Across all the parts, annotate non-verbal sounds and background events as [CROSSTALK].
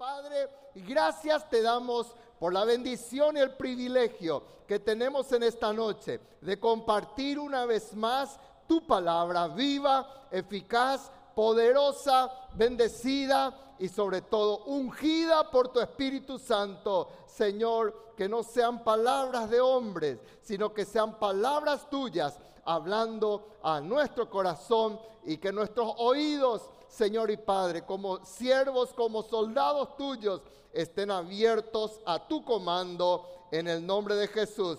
Padre, gracias te damos por la bendición y el privilegio que tenemos en esta noche de compartir una vez más tu palabra viva, eficaz, poderosa, bendecida y sobre todo ungida por tu Espíritu Santo. Señor, que no sean palabras de hombres, sino que sean palabras tuyas hablando a nuestro corazón y que nuestros oídos Señor y Padre, como siervos, como soldados tuyos, estén abiertos a tu comando en el nombre de Jesús.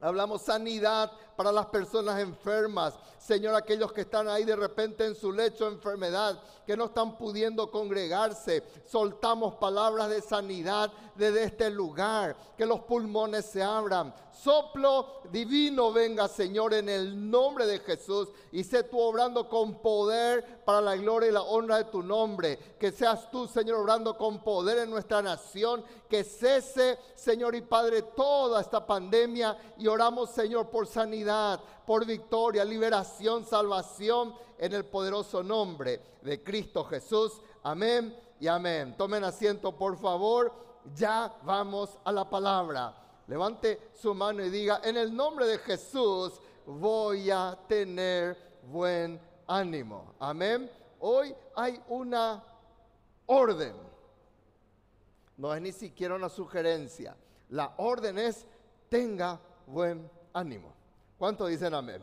Hablamos sanidad para las personas enfermas. Señor, aquellos que están ahí de repente en su lecho de enfermedad, que no están pudiendo congregarse. Soltamos palabras de sanidad desde este lugar. Que los pulmones se abran. Soplo divino venga, Señor, en el nombre de Jesús. Y sé tú obrando con poder para la gloria y la honra de tu nombre. Que seas tú, Señor, obrando con poder en nuestra nación. Que cese, Señor y Padre, toda esta pandemia. Y oramos, Señor, por sanidad por victoria, liberación, salvación en el poderoso nombre de Cristo Jesús. Amén y amén. Tomen asiento, por favor. Ya vamos a la palabra. Levante su mano y diga, en el nombre de Jesús voy a tener buen ánimo. Amén. Hoy hay una orden. No es ni siquiera una sugerencia. La orden es tenga buen ánimo. ¿Cuánto dicen amén?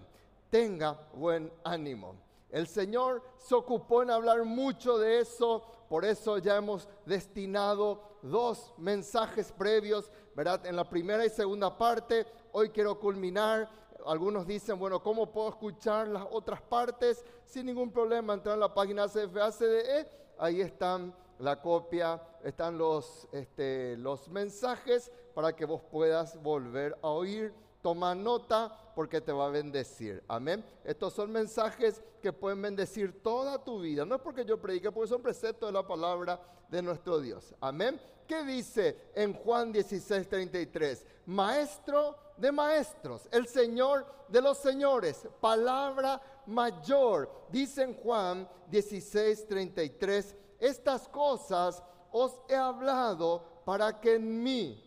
Tenga buen ánimo. El Señor se ocupó en hablar mucho de eso, por eso ya hemos destinado dos mensajes previos, ¿verdad? En la primera y segunda parte, hoy quiero culminar. Algunos dicen, bueno, ¿cómo puedo escuchar las otras partes? Sin ningún problema, entrar en la página CFACDE, ahí están la copia, están los, este, los mensajes para que vos puedas volver a oír Toma nota porque te va a bendecir. Amén. Estos son mensajes que pueden bendecir toda tu vida. No es porque yo predique, porque son preceptos de la palabra de nuestro Dios. Amén. ¿Qué dice en Juan 16, 33? Maestro de maestros, el Señor de los señores, palabra mayor. Dice en Juan 16, 33, estas cosas os he hablado para que en mí,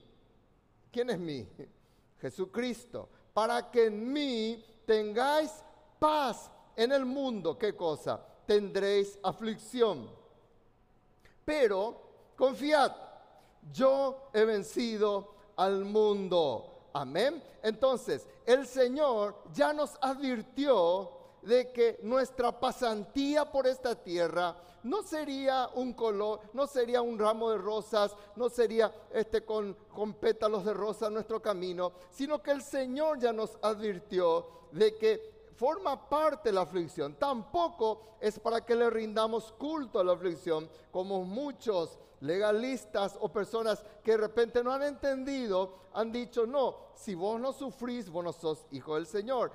¿quién es mí? [LAUGHS] Jesucristo, para que en mí tengáis paz en el mundo. ¿Qué cosa? Tendréis aflicción. Pero confiad, yo he vencido al mundo. Amén. Entonces, el Señor ya nos advirtió de que nuestra pasantía por esta tierra no sería un color, no sería un ramo de rosas, no sería este con, con pétalos de rosa nuestro camino, sino que el Señor ya nos advirtió de que forma parte la aflicción. Tampoco es para que le rindamos culto a la aflicción, como muchos legalistas o personas que de repente no han entendido, han dicho, no, si vos no sufrís, vos no sos hijo del Señor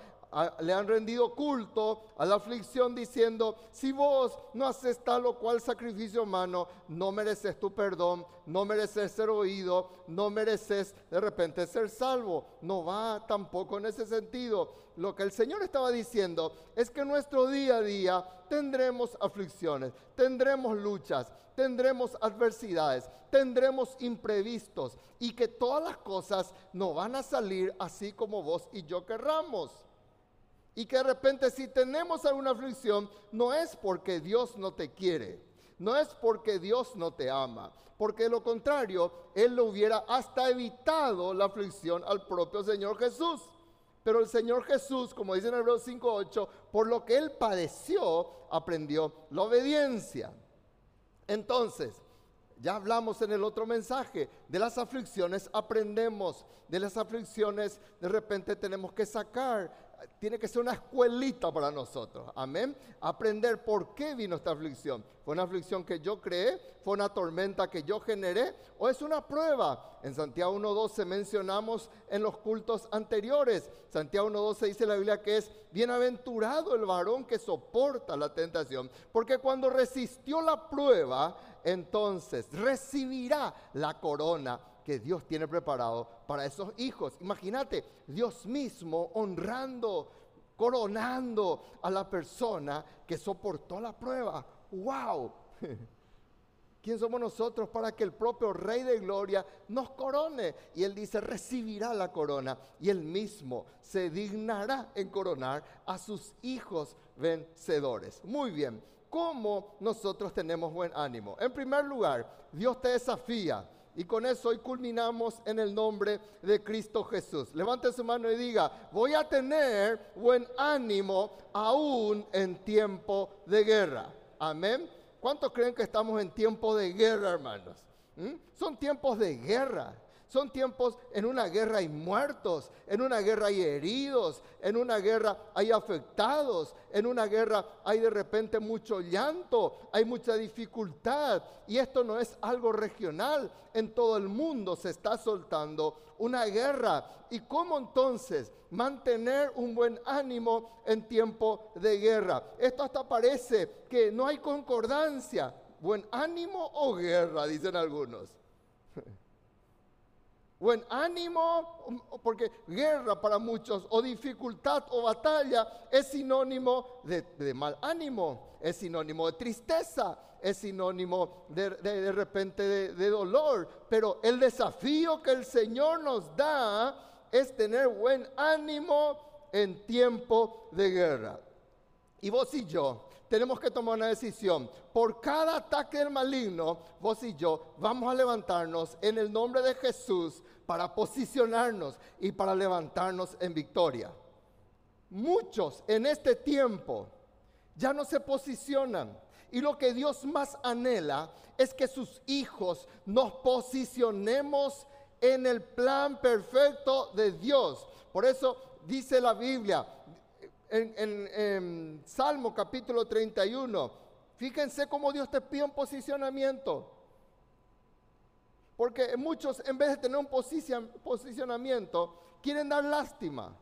le han rendido culto a la aflicción diciendo, si vos no haces tal o cual sacrificio humano, no mereces tu perdón, no mereces ser oído, no mereces de repente ser salvo. No va tampoco en ese sentido. Lo que el Señor estaba diciendo es que nuestro día a día tendremos aflicciones, tendremos luchas, tendremos adversidades, tendremos imprevistos y que todas las cosas no van a salir así como vos y yo querramos. Y que de repente si tenemos alguna aflicción, no es porque Dios no te quiere, no es porque Dios no te ama, porque de lo contrario, Él lo hubiera hasta evitado la aflicción al propio Señor Jesús. Pero el Señor Jesús, como dice en Hebreos 5.8, por lo que Él padeció, aprendió la obediencia. Entonces, ya hablamos en el otro mensaje, de las aflicciones aprendemos, de las aflicciones de repente tenemos que sacar tiene que ser una escuelita para nosotros. Amén. Aprender por qué vino esta aflicción. ¿Fue una aflicción que yo creé? ¿Fue una tormenta que yo generé? ¿O es una prueba? En Santiago 1.12 mencionamos en los cultos anteriores. Santiago 1.12 dice la Biblia que es bienaventurado el varón que soporta la tentación. Porque cuando resistió la prueba, entonces recibirá la corona que Dios tiene preparado para esos hijos. Imagínate, Dios mismo honrando, coronando a la persona que soportó la prueba. ¡Wow! [LAUGHS] ¿Quién somos nosotros para que el propio Rey de Gloria nos corone? Y él dice, recibirá la corona y él mismo se dignará en coronar a sus hijos vencedores. Muy bien, ¿cómo nosotros tenemos buen ánimo? En primer lugar, Dios te desafía. Y con eso hoy culminamos en el nombre de Cristo Jesús. Levante su mano y diga, voy a tener buen ánimo aún en tiempo de guerra. Amén. ¿Cuántos creen que estamos en tiempo de guerra, hermanos? ¿Mm? Son tiempos de guerra. Son tiempos, en una guerra hay muertos, en una guerra hay heridos, en una guerra hay afectados, en una guerra hay de repente mucho llanto, hay mucha dificultad. Y esto no es algo regional, en todo el mundo se está soltando una guerra. ¿Y cómo entonces mantener un buen ánimo en tiempo de guerra? Esto hasta parece que no hay concordancia. Buen ánimo o guerra, dicen algunos buen ánimo, porque guerra para muchos, o dificultad o batalla, es sinónimo de, mal ánimo, es sinónimo de tristeza, es sinónimo de, de repente de dolor. Pero el desafío que el Señor nos da es tener buen ánimo en tiempo de guerra. Y vos y yo tenemos que tomar una decisión. Por cada ataque del maligno, vos y yo vamos a levantarnos en el nombre de Jesús para posicionarnos y para levantarnos en victoria. Muchos en este tiempo ya no se posicionan. Y lo que Dios más anhela es que sus hijos nos posicionemos en el plan perfecto de Dios. Por eso dice la Biblia, en, Salmo capítulo 31. Fíjense cómo Dios te pide un posicionamiento. Porque muchos, en vez de tener un posicionamiento, quieren dar lástima.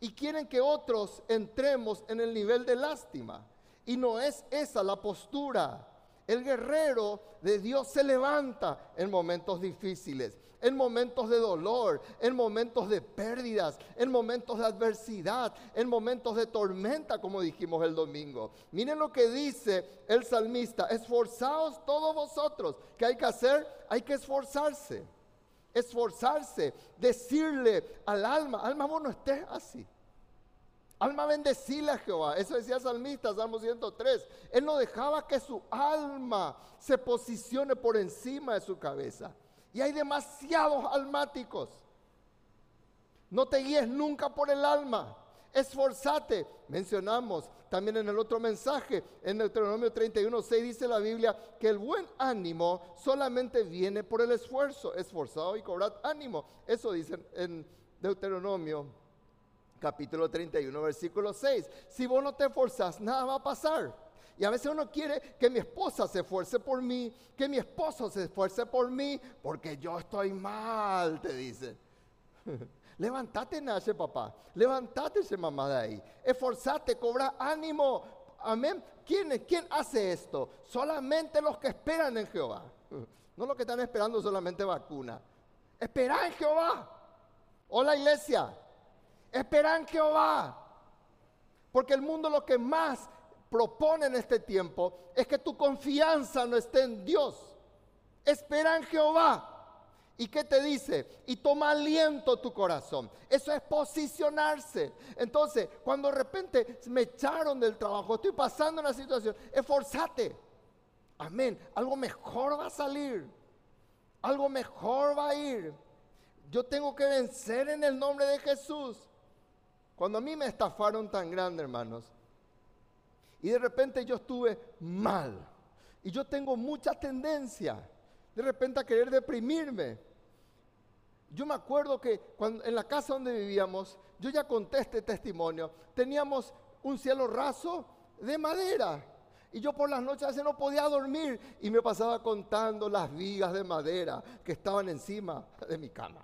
Y quieren que otros entremos en el nivel de lástima. Y no es esa la postura. El guerrero de Dios se levanta en momentos difíciles en momentos de dolor, en momentos de pérdidas, en momentos de adversidad, en momentos de tormenta, como dijimos el domingo. Miren lo que dice el salmista, esforzaos todos vosotros. ¿Qué hay que hacer? Hay que esforzarse. Esforzarse, decirle al alma, alma vos no estés así. Alma bendecile a Jehová. Eso decía el salmista, Salmo 103. Él no dejaba que su alma se posicione por encima de su cabeza. Y hay demasiados almáticos. No te guíes nunca por el alma. Esforzate. Mencionamos también en el otro mensaje, en Deuteronomio 31, 6 dice la Biblia que el buen ánimo solamente viene por el esfuerzo. Esforzado y cobrad ánimo. Eso dice en Deuteronomio capítulo 31, versículo 6. Si vos no te esforzás, nada va a pasar. Y a veces uno quiere que mi esposa se esfuerce por mí, que mi esposo se esfuerce por mí, porque yo estoy mal, te dice. [LAUGHS] Levántate, nace papá. Levántate, ese mamá de ahí. Esforzate, cobra ánimo. Amén. ¿Quién, ¿Quién hace esto? Solamente los que esperan en Jehová. [LAUGHS] No los que están esperando solamente vacuna. Espera en Jehová. Hola iglesia. Espera en Jehová. Porque el mundo lo que más propone en este tiempo es que tu confianza no esté en Dios. Espera en Jehová. ¿Y qué te dice? Y toma aliento tu corazón. Eso es posicionarse. Entonces, cuando de repente me echaron del trabajo, estoy pasando una situación, esforzate. Amén. Algo mejor va a salir. Algo mejor va a ir. Yo tengo que vencer en el nombre de Jesús. Cuando a mí me estafaron tan grande, hermanos, y de repente yo estuve mal. Y yo tengo mucha tendencia de repente a querer deprimirme. Yo me acuerdo que en la casa donde vivíamos, yo ya conté este testimonio, teníamos un cielo raso de madera. Y yo por las noches no podía dormir y me pasaba contando las vigas de madera que estaban encima de mi cama.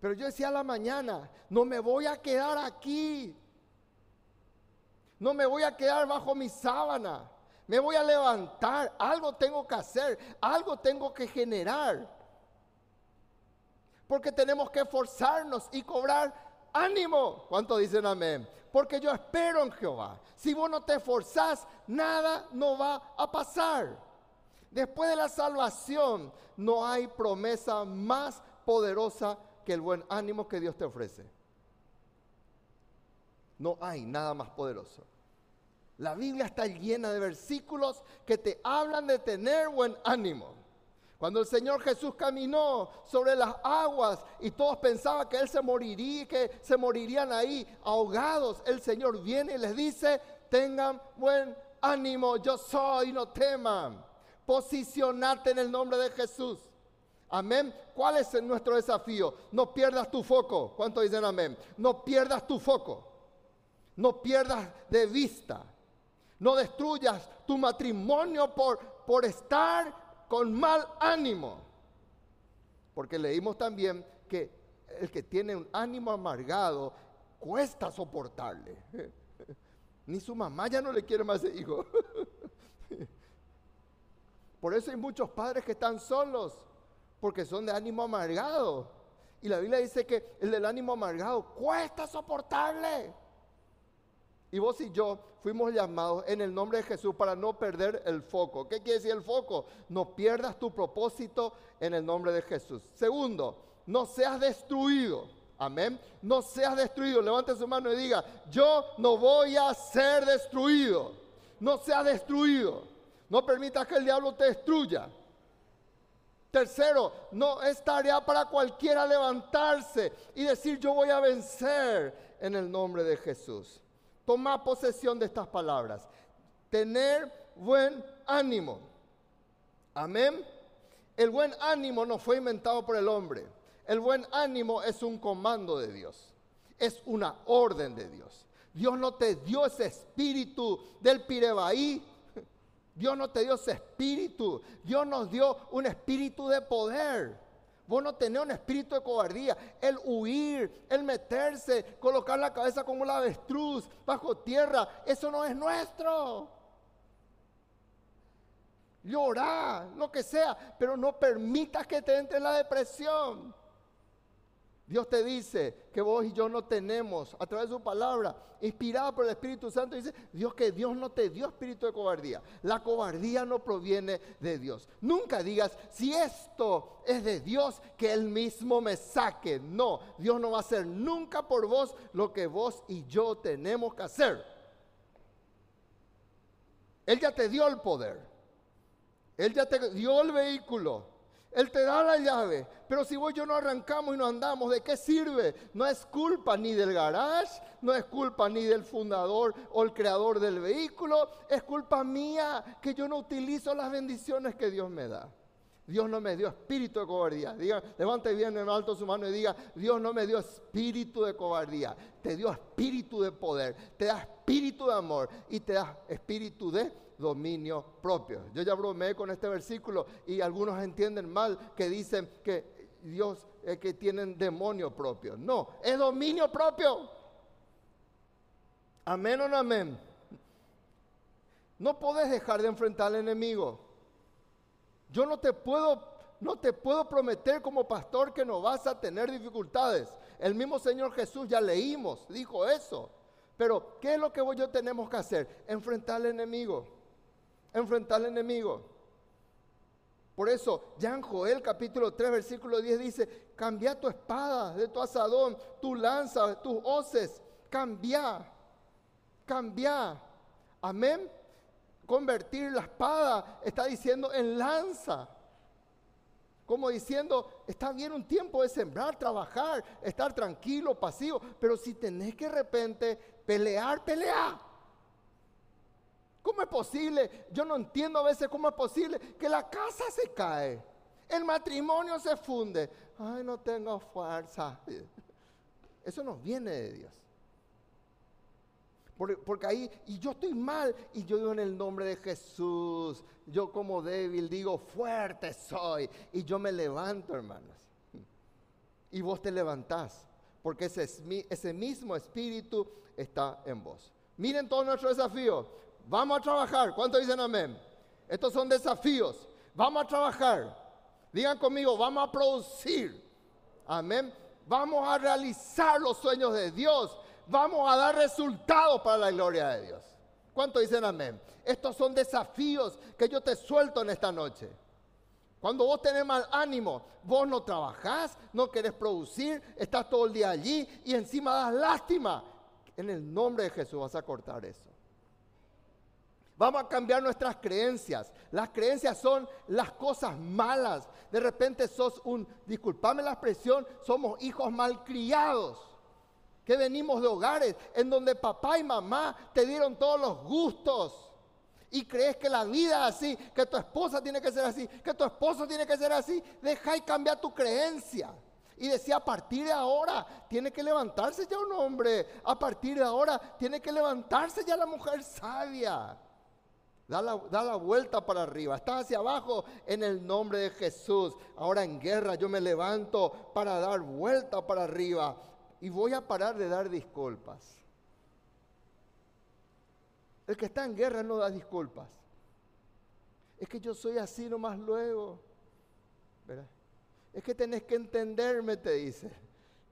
Pero yo decía a la mañana, no me voy a quedar aquí. No me voy a quedar bajo mi sábana. Me voy a levantar. Algo tengo que hacer. Algo tengo que generar. Porque tenemos que esforzarnos y cobrar ánimo. ¿Cuánto dicen amén? porque yo espero en Jehová. Si vos no te esforzás, nada no va a pasar. Después de la salvación, no hay promesa más poderosa que el buen ánimo que Dios te ofrece. No hay nada más poderoso. La Biblia está llena de versículos que te hablan de tener buen ánimo. Cuando el Señor Jesús caminó sobre las aguas y todos pensaban que Él se moriría, que se morirían ahí ahogados, el Señor viene y les dice, tengan buen ánimo, yo soy, no teman. Posicionate en el nombre de Jesús. Amén. ¿Cuál es nuestro desafío? No pierdas tu foco. ¿Cuántos dicen amén? No pierdas tu foco. No pierdas de vista. No destruyas tu matrimonio por, por estar con mal ánimo. Porque leímos también que el que tiene un ánimo amargado cuesta soportarle. [LAUGHS] Ni su mamá ya no le quiere más hijo. [LAUGHS] Por eso hay muchos padres que están solos, porque son de ánimo amargado. Y la Biblia dice que el del ánimo amargado cuesta soportarle. Y vos y yo fuimos llamados en el nombre de Jesús para no perder el foco. ¿Qué quiere decir el foco? No pierdas tu propósito en el nombre de Jesús. Segundo, no seas destruido. Amén. No seas destruido. Levante su mano y diga, yo no voy a ser destruido. No seas destruido. No permitas que el diablo te destruya. Tercero, no es tarea para cualquiera levantarse y decir yo voy a vencer en el nombre de Jesús. Toma posesión de estas palabras. Tener buen ánimo. Amén. El buen ánimo no fue inventado por el hombre. El buen ánimo es un comando de Dios. Es una orden de Dios. Dios no te dio ese espíritu del pirebaí. Dios no te dio ese espíritu. Dios nos dio un espíritu de poder. Vos no tenés un espíritu de cobardía. El huir, el meterse, colocar la cabeza como la avestruz bajo tierra, eso no es nuestro. Llorar, lo que sea, pero no permitas que te entre la depresión. Dios te dice que vos y yo no tenemos, a través de su palabra, inspirada por el Espíritu Santo, dice Dios que Dios no te dio espíritu de cobardía. La cobardía no proviene de Dios. Nunca digas, si esto es de Dios, que Él mismo me saque. No, Dios no va a hacer nunca por vos lo que vos y yo tenemos que hacer. Él ya te dio el poder. Él ya te dio el vehículo. Él te da la llave, pero si vos y yo no arrancamos y no andamos, ¿de qué sirve? No es culpa ni del garage, no es culpa ni del fundador o el creador del vehículo, es culpa mía que yo no utilizo las bendiciones que Dios me da. Dios no me dio espíritu de cobardía. Diga, levante bien en alto su mano y diga, Dios no me dio espíritu de cobardía, te dio espíritu de poder, te da espíritu de amor y te da espíritu de dominio propio. Yo ya bromeé con este versículo y algunos entienden mal que dicen que Dios es que tienen demonio propio. No, es dominio propio. Amén o no amén. No puedes dejar de enfrentar al enemigo. Yo no te puedo no te puedo prometer como pastor que no vas a tener dificultades. El mismo Señor Jesús ya leímos, dijo eso. Pero, ¿qué es lo que yo tenemos que hacer? Enfrentar al enemigo enfrentar al enemigo. Por eso, ya en Joel capítulo 3, versículo 10 dice, cambia tu espada de tu asadón, tu lanza, tus hoces, cambia, cambia. Amén. Convertir la espada, está diciendo, en lanza. Como diciendo, está bien un tiempo de sembrar, trabajar, estar tranquilo, pasivo, pero si tenés que de repente pelear, pelea. ¿Cómo es posible? Yo no entiendo a veces cómo es posible que la casa se cae, el matrimonio se funde. Ay, no tengo fuerza. [LAUGHS] Eso no viene de Dios. Porque, ahí, y yo estoy mal, y yo digo en el nombre de Jesús, yo como débil digo, fuerte soy, y yo me levanto, hermanos. Y vos te levantás, porque ese, ese mismo espíritu está en vos. Miren todo nuestro desafío. Vamos a trabajar. ¿Cuántos dicen amén? Estos son desafíos. Vamos a trabajar. Digan conmigo, vamos a producir. Amén. Vamos a realizar los sueños de Dios. vamos a dar resultados para la gloria de Dios. ¿Cuánto dicen amén? Estos son desafíos que yo te suelto en esta noche. Cuando vos tenés mal ánimo, vos no trabajás, no querés producir, estás todo el día allí y encima das lástima. En el nombre de Jesús vas a cortar eso. Vamos a cambiar nuestras creencias. Las creencias son las cosas malas. De repente sos un, disculpame la expresión, somos hijos malcriados. Que venimos de hogares en donde papá y mamá te dieron todos los gustos. Y crees que la vida es así, que tu esposa tiene que ser así, que tu esposo tiene que ser así. Deja y cambia tu creencia. Y decía, a partir de ahora tiene que levantarse ya un hombre. A partir de ahora tiene que levantarse ya la mujer sabia. Da la, vuelta para arriba. Estás hacia abajo en el nombre de Jesús. Ahora en guerra yo me levanto para dar vuelta para arriba. Y voy a parar de dar disculpas. El que está en guerra no da disculpas. Es que yo soy así nomás luego. Es que tenés que entenderme, te dice.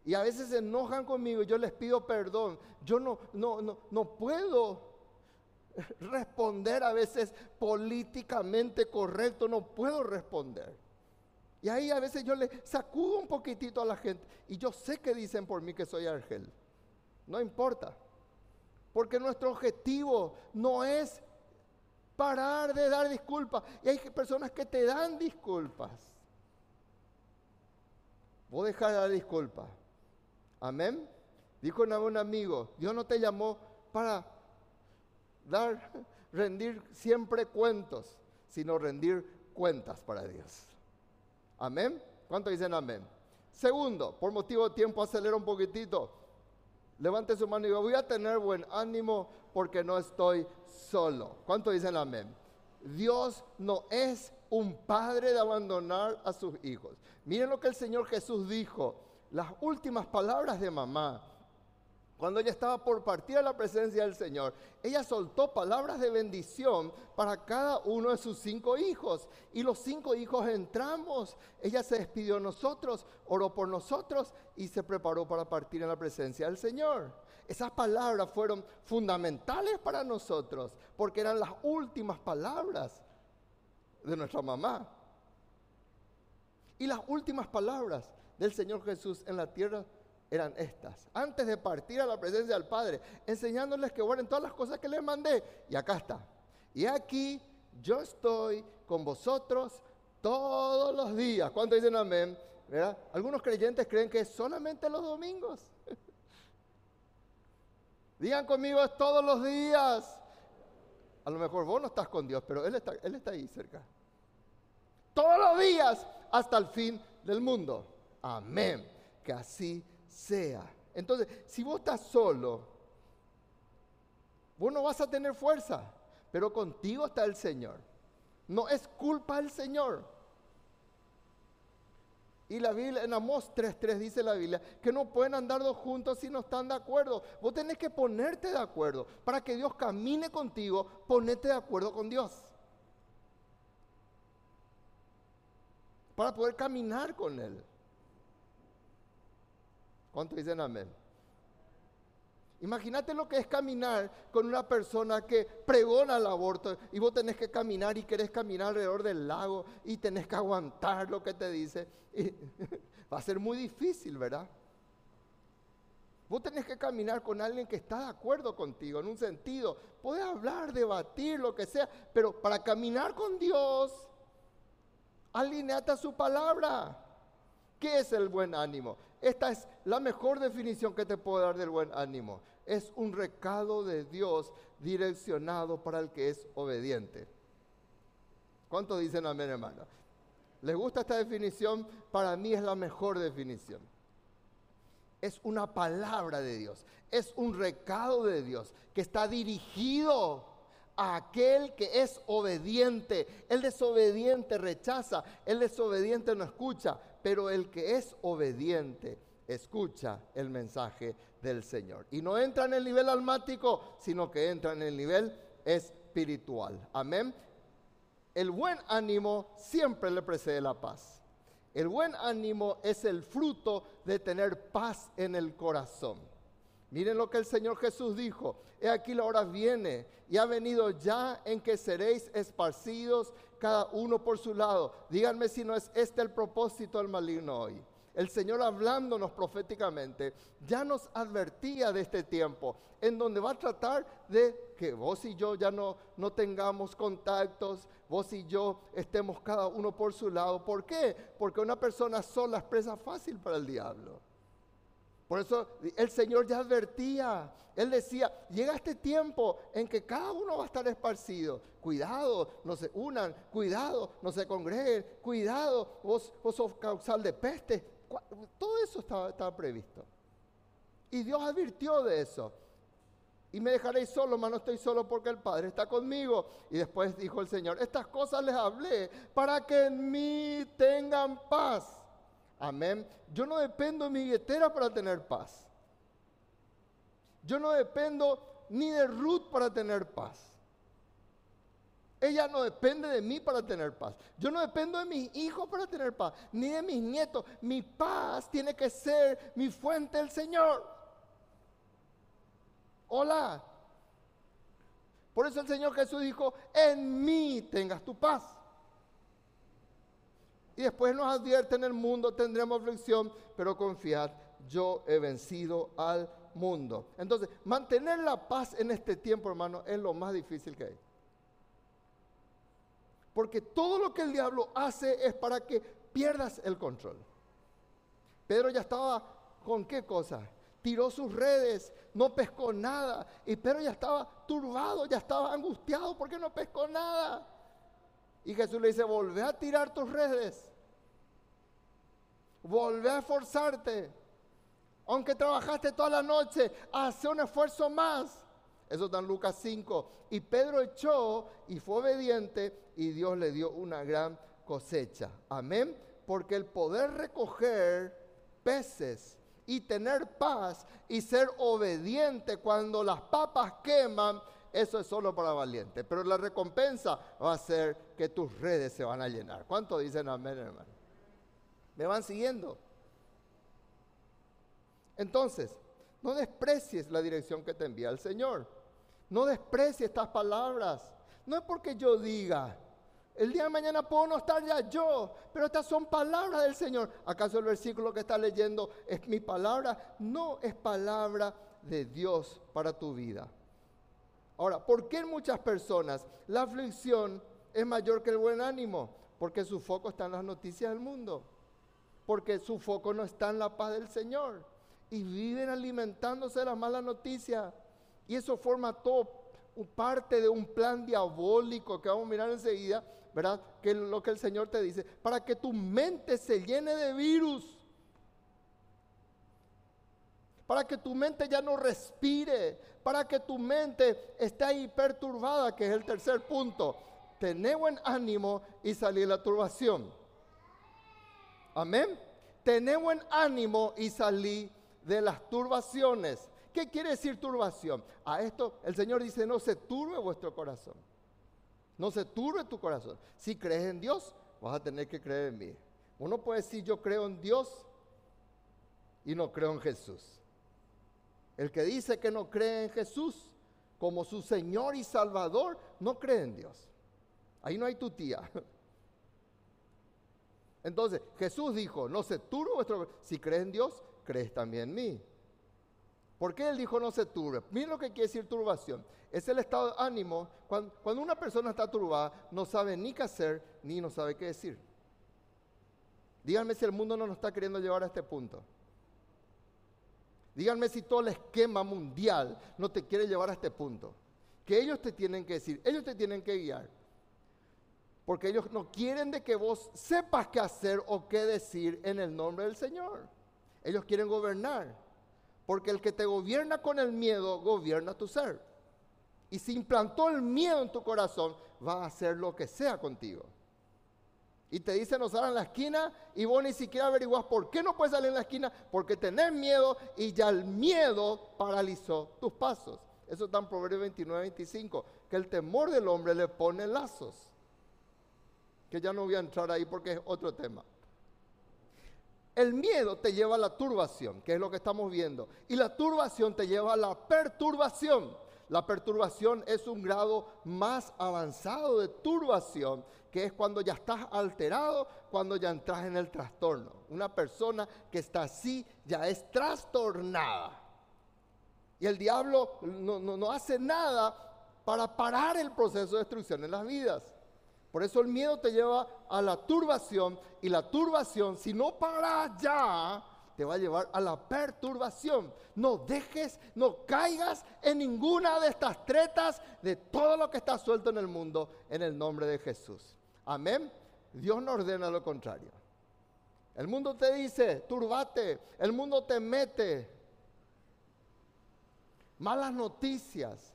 Y a veces se enojan conmigo y yo les pido perdón. Yo no, no, no, no puedo responder a veces políticamente correcto, no puedo responder. Y ahí a veces yo le sacudo un poquitito a la gente y yo sé que dicen por mí que soy Argel. No importa. Porque nuestro objetivo no es parar de dar disculpas. Y hay personas que te dan disculpas. Vos dejar de dar disculpas. Amén. Dijo un amigo, Dios no te llamó para dar, rendir siempre cuentos, sino rendir cuentas para Dios. Amén. ¿Cuánto dicen amén? Segundo, por motivo de tiempo acelera un poquitito. Levante su mano y diga, voy a tener buen ánimo porque no estoy solo. ¿Cuánto dicen amén? Dios no es un padre de abandonar a sus hijos. Miren lo que el Señor Jesús dijo. Las últimas palabras de mamá cuando ella estaba por partir a la presencia del Señor, ella soltó palabras de bendición para cada uno de sus cinco hijos. Y los cinco hijos entramos. Ella se despidió de nosotros, oró por nosotros y se preparó para partir en la presencia del Señor. Esas palabras fueron fundamentales para nosotros porque eran las últimas palabras de nuestra mamá. Y las últimas palabras del Señor Jesús en la tierra eran estas. Antes de partir a la presencia del Padre, enseñándoles que guarden todas las cosas que les mandé. Y acá está. Y aquí yo estoy con vosotros todos los días. ¿Cuántos dicen amén? Algunos creyentes creen que es solamente los domingos. [LAUGHS] Digan conmigo, es todos los días. A lo mejor vos no estás con Dios, pero Él está, Él está ahí cerca. Todos los días hasta el fin del mundo. Amén. Que así sea. Entonces, si vos estás solo, vos no vas a tener fuerza, pero contigo está el Señor. No es culpa del Señor. Y la Biblia, en Amós 3.3 dice la Biblia, que no pueden andar dos juntos si no están de acuerdo. Vos tenés que ponerte de acuerdo. Para que Dios camine contigo, ponete de acuerdo con Dios. Para poder caminar con Él. ¿Cuánto dicen amén? Imagínate lo que es caminar con una persona que pregona el aborto y vos tenés que caminar y querés caminar alrededor del lago y tenés que aguantar lo que te dice. [LAUGHS] va a ser muy difícil, ¿verdad? Vos tenés que caminar con alguien que está de acuerdo contigo en un sentido. Podés hablar, debatir, lo que sea, pero para caminar con Dios, alineate a su palabra. ¿Qué es el buen ánimo? Esta es la mejor definición que te puedo dar del buen ánimo. Es un recado de Dios direccionado para el que es obediente. ¿Cuántos dicen amén, hermano? ¿Les gusta esta definición? Para mí es la mejor definición. Es una palabra de Dios, es un recado de Dios que está dirigido a aquel que es obediente. El desobediente rechaza, el desobediente no escucha, pero el que es obediente escucha el mensaje del Señor. Y no entra en el nivel almático, sino que entra en el nivel espiritual. Amén. El buen ánimo siempre le precede la paz. El buen ánimo es el fruto de tener paz en el corazón. Miren lo que el Señor Jesús dijo. He aquí la hora viene y ha venido ya en que seréis esparcidos cada uno por su lado. Díganme si no es este el propósito del maligno hoy. El Señor hablándonos proféticamente ya nos advertía de este tiempo en donde va a tratar de que vos y yo ya no, no tengamos contactos, vos y yo estemos cada uno por su lado. ¿Por qué? Porque una persona sola es presa fácil para el diablo. Por eso el Señor ya advertía, Él decía, llega este tiempo en que cada uno va a estar esparcido. Cuidado, no se unan, cuidado, no se congreguen, cuidado, vos, vos sos causal de peste. Todo eso estaba, previsto. Y Dios advirtió de eso. Y me dejaréis solo, mas no estoy solo porque el Padre está conmigo. Y después dijo el Señor, estas cosas les hablé para que en mí tengan paz. Amén. Yo no dependo de mi billetera para tener paz. Yo no dependo ni de Ruth para tener paz. Ella no depende de mí para tener paz. Yo no dependo de mis hijos para tener paz, ni de mis nietos. Mi paz tiene que ser mi fuente el Señor. Hola. Por eso el Señor Jesús dijo, en mí tengas tu paz. Y después nos advierte en el mundo tendremos aflicción, pero confiad, yo he vencido al mundo. Entonces, mantener la paz en este tiempo, hermano, es lo más difícil que hay. Porque todo lo que el diablo hace es para que pierdas el control. Pedro ya estaba con qué cosa? Tiró sus redes, no pescó nada. Y Pedro ya estaba turbado, ya estaba angustiado porque no pescó nada. Y Jesús le dice, volvé a tirar tus redes. Volvé a esforzarte. Aunque trabajaste toda la noche, hace un esfuerzo más. Eso está en Lucas 5. Y Pedro echó y fue obediente y Dios le dio una gran cosecha. Amén. Porque el poder recoger peces y tener paz y ser obediente cuando las papas queman eso es solo para valientes. Pero la recompensa va a ser que tus redes se van a llenar. ¿Cuánto dicen amén, hermano? ¿Me van siguiendo? Entonces, no desprecies la dirección que te envía el Señor. No desprecies estas palabras. No es porque yo diga, el día de mañana puedo no estar ya yo, pero estas son palabras del Señor. ¿Acaso el versículo que está leyendo es mi palabra? No, es palabra de Dios para tu vida. Ahora, ¿por qué en muchas personas la aflicción es mayor que el buen ánimo? Porque su foco está en las noticias del mundo. Porque su foco no está en la paz del Señor. Y viven alimentándose de las malas noticias. Y eso forma todo parte de un plan diabólico que vamos a mirar enseguida, ¿verdad? Que es lo que el Señor te dice, para que tu mente se llene de virus para que tu mente ya no respire, para que tu mente esté ahí perturbada, que es el tercer punto. Tener buen ánimo y salir de la turbación. Amén. Tener buen ánimo y salir de las turbaciones. ¿Qué quiere decir turbación? A esto el Señor dice, no se turbe vuestro corazón. No se turbe tu corazón. Si crees en Dios, vas a tener que creer en mí. Uno puede decir, yo creo en Dios y no creo en Jesús. El que dice que no cree en Jesús como su Señor y Salvador, no cree en Dios. Ahí no hay tu tía. [LAUGHS] Entonces, Jesús dijo, no se turbe vuestro... Si crees en Dios, crees también en mí. ¿Por qué él dijo no se turbe? Miren lo que quiere decir turbación. Es el estado de ánimo. Cuando, cuando, una persona está turbada, no sabe ni qué hacer, ni no sabe qué decir. Díganme si el mundo no nos está queriendo llevar a este punto. Díganme si todo el esquema mundial no te quiere llevar a este punto. Que ellos te tienen que decir, ellos te tienen que guiar. Porque ellos no quieren de que vos sepas qué hacer o qué decir en el nombre del Señor. Ellos quieren gobernar. Porque el que te gobierna con el miedo, gobierna tu ser. Y si implantó el miedo en tu corazón, va a hacer lo que sea contigo y te dice no sal en la esquina y vos ni siquiera averiguas por qué no puedes salir en la esquina, porque tenés miedo y ya el miedo paralizó tus pasos. Eso está en Proverbios 29, 25, que el temor del hombre le pone lazos. Que ya no voy a entrar ahí porque es otro tema. El miedo te lleva a la turbación, que es lo que estamos viendo. Y la turbación te lleva a la perturbación. La perturbación es un grado más avanzado de turbación, que es cuando ya estás alterado, cuando ya entras en el trastorno. Una persona que está así ya es trastornada. Y el diablo no, no hace nada para parar el proceso de destrucción en las vidas. Por eso el miedo te lleva a la turbación y la turbación, si no paras ya, te va a llevar a la perturbación. No dejes, no caigas en ninguna de estas tretas de todo lo que está suelto en el mundo en el nombre de Jesús. Amén. Dios no ordena lo contrario. El mundo te dice, turbate, el mundo te mete. Malas noticias,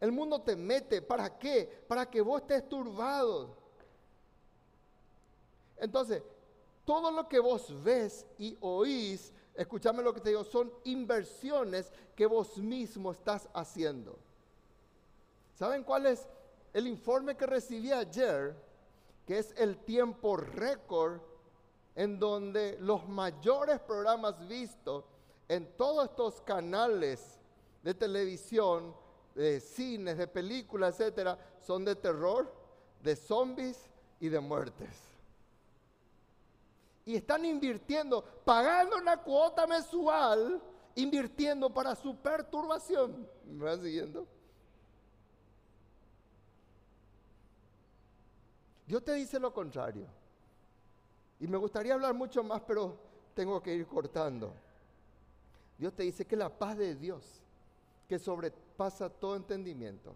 el mundo te mete, ¿para qué? Para que vos estés turbado. Entonces, todo lo que vos ves y oís, escúchame lo que te digo, son inversiones que vos mismo estás haciendo. ¿Saben cuál es el informe que recibí ayer? Que es el tiempo récord en donde los mayores programas vistos en todos estos canales de televisión de cines, de películas, etcétera, son de terror, de zombies y de muertes. Y están invirtiendo, pagando una cuota mensual, invirtiendo para su perturbación. ¿Me van siguiendo? Dios te dice lo contrario. Y me gustaría hablar mucho más, pero tengo que ir cortando. Dios te dice que la paz de Dios que sobrepasa todo entendimiento.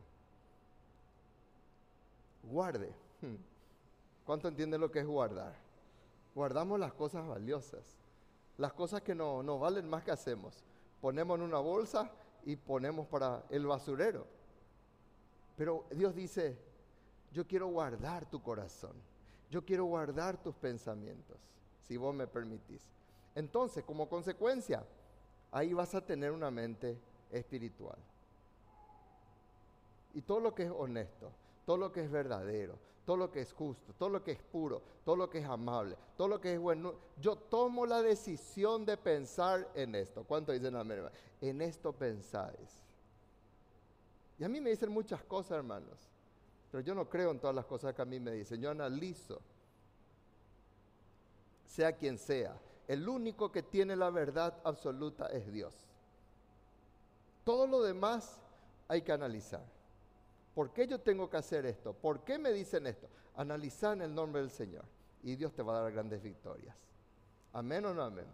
Guarde. Hmm. ¿Cuánto entiende lo que es guardar? Guardamos las cosas valiosas, las cosas que no, no valen más que hacemos. Ponemos en una bolsa y ponemos para el basurero. Pero Dios dice, yo quiero guardar tu corazón, yo quiero guardar tus pensamientos, si vos me permitís. Entonces, como consecuencia, ahí vas a tener una mente espiritual. Y todo lo que es honesto, todo lo que es verdadero, todo lo que es justo, todo lo que es puro, todo lo que es amable, todo lo que es bueno, yo tomo la decisión de pensar en esto. ¿Cuánto dicen amén? En esto pensáis. Y a mí me dicen muchas cosas, hermanos, pero yo no creo en todas las cosas que a mí me dicen, yo analizo, sea quien sea. El único que tiene la verdad absoluta es Dios. Todo lo demás hay que analizar. ¿Por qué yo tengo que hacer esto? ¿Por qué me dicen esto? Analizar en el nombre del Señor y Dios te va a dar grandes victorias. Amén o no amén.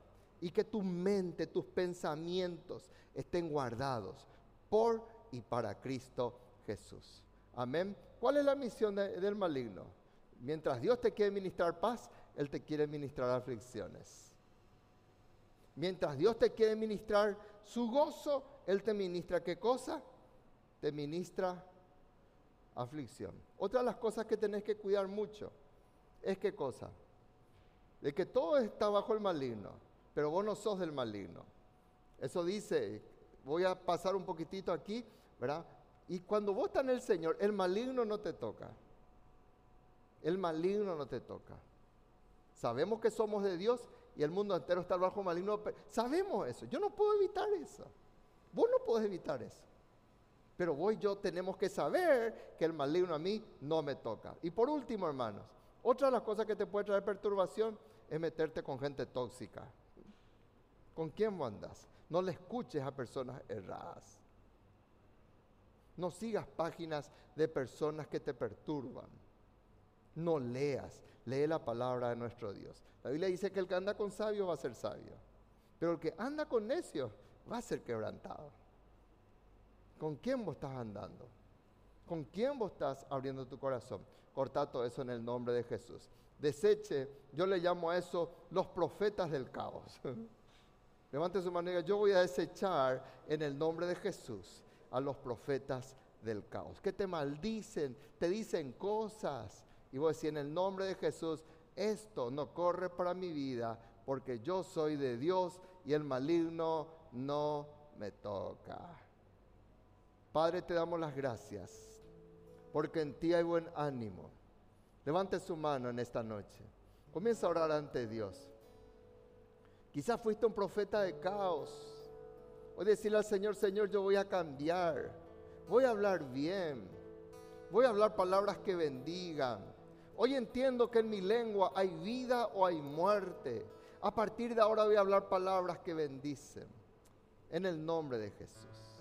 Y que tu mente, tus pensamientos estén guardados por y para Cristo Jesús. Amén. ¿Cuál es la misión del maligno? Mientras Dios te quiere ministrar paz, Él te quiere ministrar aflicciones. Mientras Dios te quiere ministrar su gozo, Él te ministra qué cosa? Te ministra aflicción. Otra de las cosas que tenés que cuidar mucho es qué cosa? De que todo está bajo el maligno, pero vos no sos del maligno. Eso dice, voy a pasar un poquitito aquí, ¿verdad? Y cuando vos estás en el Señor, el maligno no te toca. El maligno no te toca. Sabemos que somos de Dios y el mundo entero está bajo maligno. Sabemos eso. Yo no puedo evitar eso. Vos no podés evitar eso. Pero vos y yo tenemos que saber que el maligno a mí no me toca. Y por último, hermanos, otra de las cosas que te puede traer perturbación es meterte con gente tóxica. ¿Con quién andas? No le escuches a personas erradas. No sigas páginas de personas que te perturban. No leas, lee la palabra de nuestro Dios. La Biblia dice que el que anda con sabio va a ser sabio, pero el que anda con necio va a ser quebrantado. ¿Con quién vos estás andando? ¿Con quién vos estás abriendo tu corazón? Corta todo eso en el nombre de Jesús. Deseche, yo le llamo a eso los profetas del caos. [LAUGHS] Levante su mano y diga, yo voy a desechar en el nombre de Jesús a los profetas del caos. Que te maldicen, te dicen cosas. Y vos decís, en el nombre de Jesús, esto no corre para mi vida porque yo soy de Dios y el maligno no me toca. Padre, te damos las gracias porque en ti hay buen ánimo. Levante su mano en esta noche. Comienza a orar ante Dios. Quizás fuiste un profeta de caos. Hoy decirle al Señor, Señor, yo voy a cambiar. Voy a hablar bien. Voy a hablar palabras que bendigan. Hoy entiendo que en mi lengua hay vida o hay muerte. A partir de ahora voy a hablar palabras que bendicen. En el nombre de Jesús.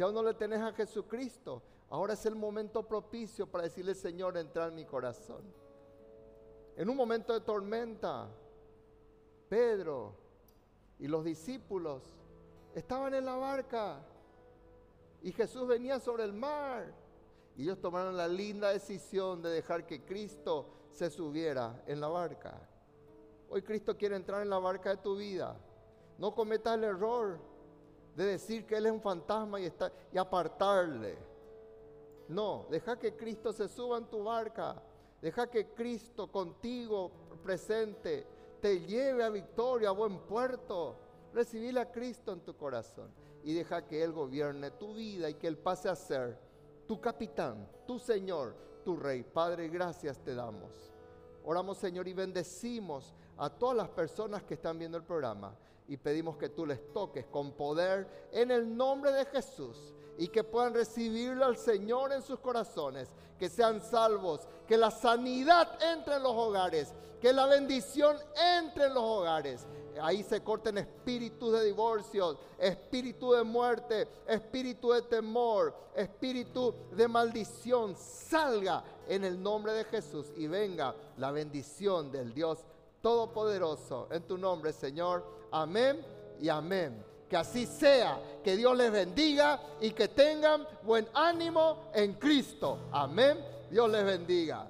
Si aún no le tenés a Jesucristo, ahora es el momento propicio para decirle, Señor, entra en mi corazón. En un momento de tormenta, Pedro y los discípulos estaban en la barca y Jesús venía sobre el mar. Y ellos tomaron la linda decisión de dejar que Cristo se subiera en la barca. Hoy Cristo quiere entrar en la barca de tu vida. No cometas el error de decir que Él es un fantasma y, apartarle. No, deja que Cristo se suba en tu barca. Deja que Cristo contigo presente te lleve a victoria, a buen puerto. Recibir a Cristo en tu corazón y deja que Él gobierne tu vida y que Él pase a ser tu capitán, tu Señor, tu Rey. Padre, gracias te damos. Oramos, Señor, y bendecimos a todas las personas que están viendo el programa y pedimos que tú les toques con poder en el nombre de Jesús y que puedan recibirlo al Señor en sus corazones, que sean salvos, que la sanidad entre en los hogares, que la bendición entre en los hogares. Ahí se corten espíritus de divorcio, espíritu de muerte, espíritu de temor, espíritu de maldición. Salga en el nombre de Jesús y venga la bendición del Dios Todopoderoso. En tu nombre, Señor. Amén y amén. Que así sea, que Dios les bendiga y que tengan buen ánimo en Cristo. Amén. Dios les bendiga.